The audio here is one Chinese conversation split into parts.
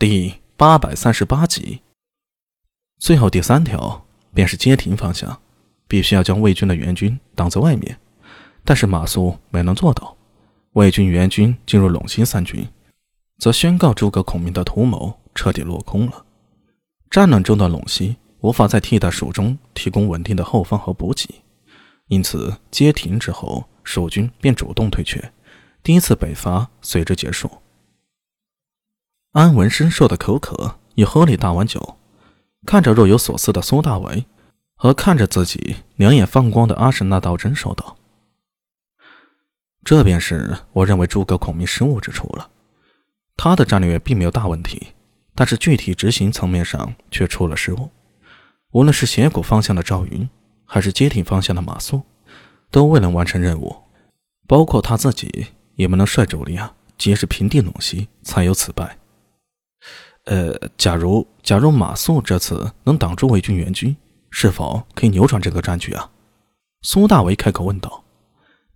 第八百三十八集。最后第三条便是街亭方向，必须要将魏军的援军挡在外面。但是马谡没能做到，魏军援军进入陇西三军，则宣告诸葛孔明的图谋彻底落空了。战乱中的陇西无法再替代蜀中提供稳定的后方和补给，因此街亭之后，蜀军便主动退却，第一次北伐随之结束。安文生受的口渴，也喝了一大碗酒，看着若有所思的苏大伟，和看着自己两眼放光的阿什那道真，说道：“这便是我认为诸葛孔明失误之处了。他的战略并没有大问题，但是具体执行层面上却出了失误。无论是斜谷方向的赵云，还是街亭方向的马谡，都未能完成任务，包括他自己也没能率主力啊，及时平定陇西，才有此败。”呃，假如假如马谡这次能挡住魏军援军，是否可以扭转这个战局啊？苏大为开口问道。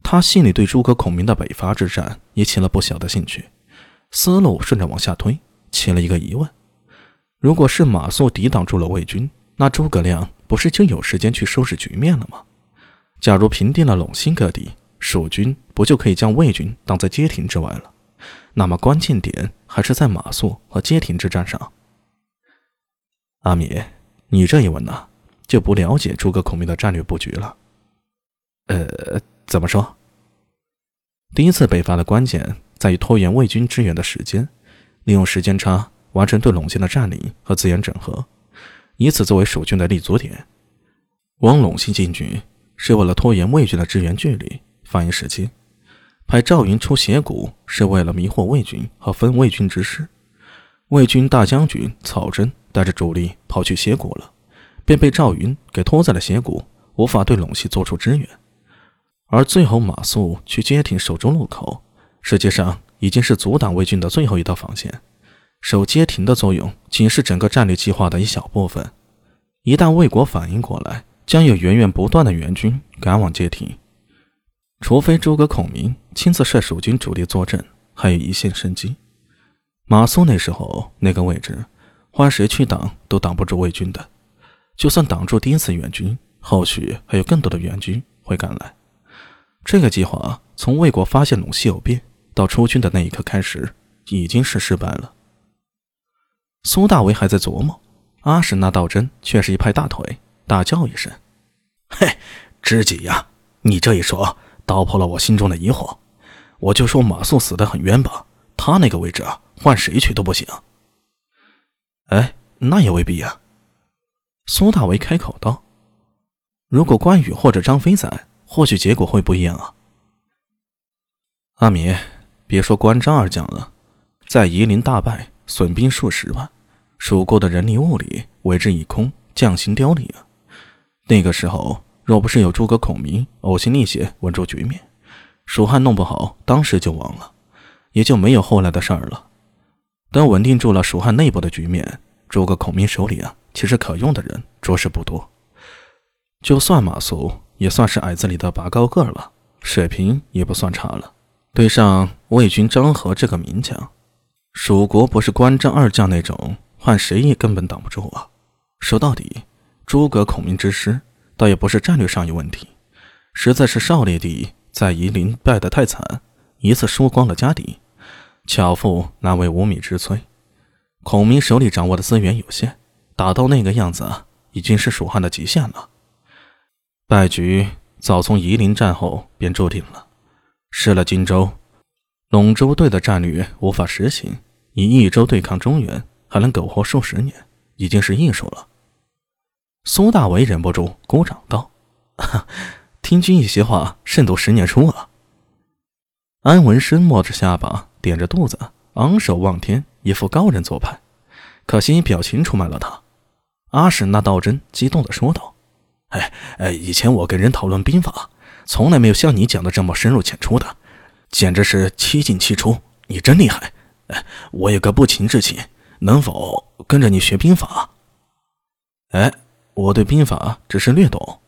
他心里对诸葛孔明的北伐之战也起了不小的兴趣，思路顺着往下推，起了一个疑问：如果是马谡抵挡住了魏军，那诸葛亮不是就有时间去收拾局面了吗？假如平定了陇西各地，蜀军不就可以将魏军挡在街亭之外了？那么关键点还是在马谡和街亭之战上。阿米，你这一问呢，就不了解诸葛孔明的战略布局了。呃，怎么说？第一次北伐的关键在于拖延魏军支援的时间，利用时间差完成对陇西的占领和资源整合，以此作为蜀军的立足点。往陇西进军是为了拖延魏军的支援距离，反映时机。派赵云出斜谷是为了迷惑魏军和分魏军之师。魏军大将军曹真带着主力跑去斜谷了，便被赵云给拖在了斜谷，无法对陇西做出支援。而最后马谡去街亭守中路口，实际上已经是阻挡魏军的最后一道防线。守街亭的作用仅是整个战略计划的一小部分。一旦魏国反应过来，将有源源不断的援军赶往街亭。除非诸葛孔明亲自率蜀军主力坐镇，还有一线生机。马谡那时候那个位置，换谁去挡都挡不住魏军的。就算挡住第一次援军，后续还有更多的援军会赶来。这个计划从魏国发现陇西有变到出军的那一刻开始，已经是失败了。苏大为还在琢磨，阿史那道真却是一拍大腿，大叫一声：“嘿，知己呀，你这一说。”道破了我心中的疑惑，我就说马谡死得很冤吧，他那个位置啊，换谁去都不行。哎，那也未必呀。苏大为开口道：“如果关羽或者张飞在，或许结果会不一样啊。”阿米，别说关张二将了，在夷陵大败，损兵数十万，蜀国的人力物力为之一空，将心凋零啊。那个时候。若不是有诸葛孔明呕心沥血稳住局面，蜀汉弄不好当时就亡了，也就没有后来的事儿了。等稳定住了蜀汉内部的局面，诸葛孔明手里啊，其实可用的人着实不多。就算马谡也算是矮子里的拔高个了，水平也不算差了。对上魏军张合这个名将，蜀国不是关张二将那种，换谁也根本挡不住啊。说到底，诸葛孔明之师。倒也不是战略上有问题，实在是少烈帝在夷陵败得太惨，一次输光了家底，巧妇难为无米之炊。孔明手里掌握的资源有限，打到那个样子，已经是蜀汉的极限了。败局早从夷陵战后便注定了。失了荆州，陇州队的战略无法实行，以益州对抗中原，还能苟活数十年，已经是艺术了。苏大为忍不住鼓掌道：“听君一席话，胜读十年书啊！”安文生摸着下巴，点着肚子，昂首望天，一副高人做派。可惜表情出卖了他。阿史那道真激动的说道：“哎哎，以前我跟人讨论兵法，从来没有像你讲的这么深入浅出的，简直是七进七出。你真厉害！哎，我有个不情之请，能否跟着你学兵法？”哎。我对兵法只是略懂。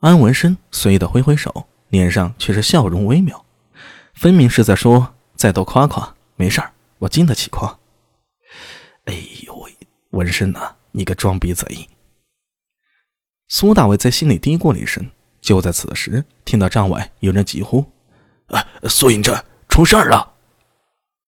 安文生随意的挥挥手，脸上却是笑容微妙，分明是在说：“再多夸夸，没事儿，我经得起夸。”纹身呢？你个装逼贼！苏大伟在心里嘀咕了一声。就在此时，听到帐外有人急呼：“啊，苏营正出事儿了！”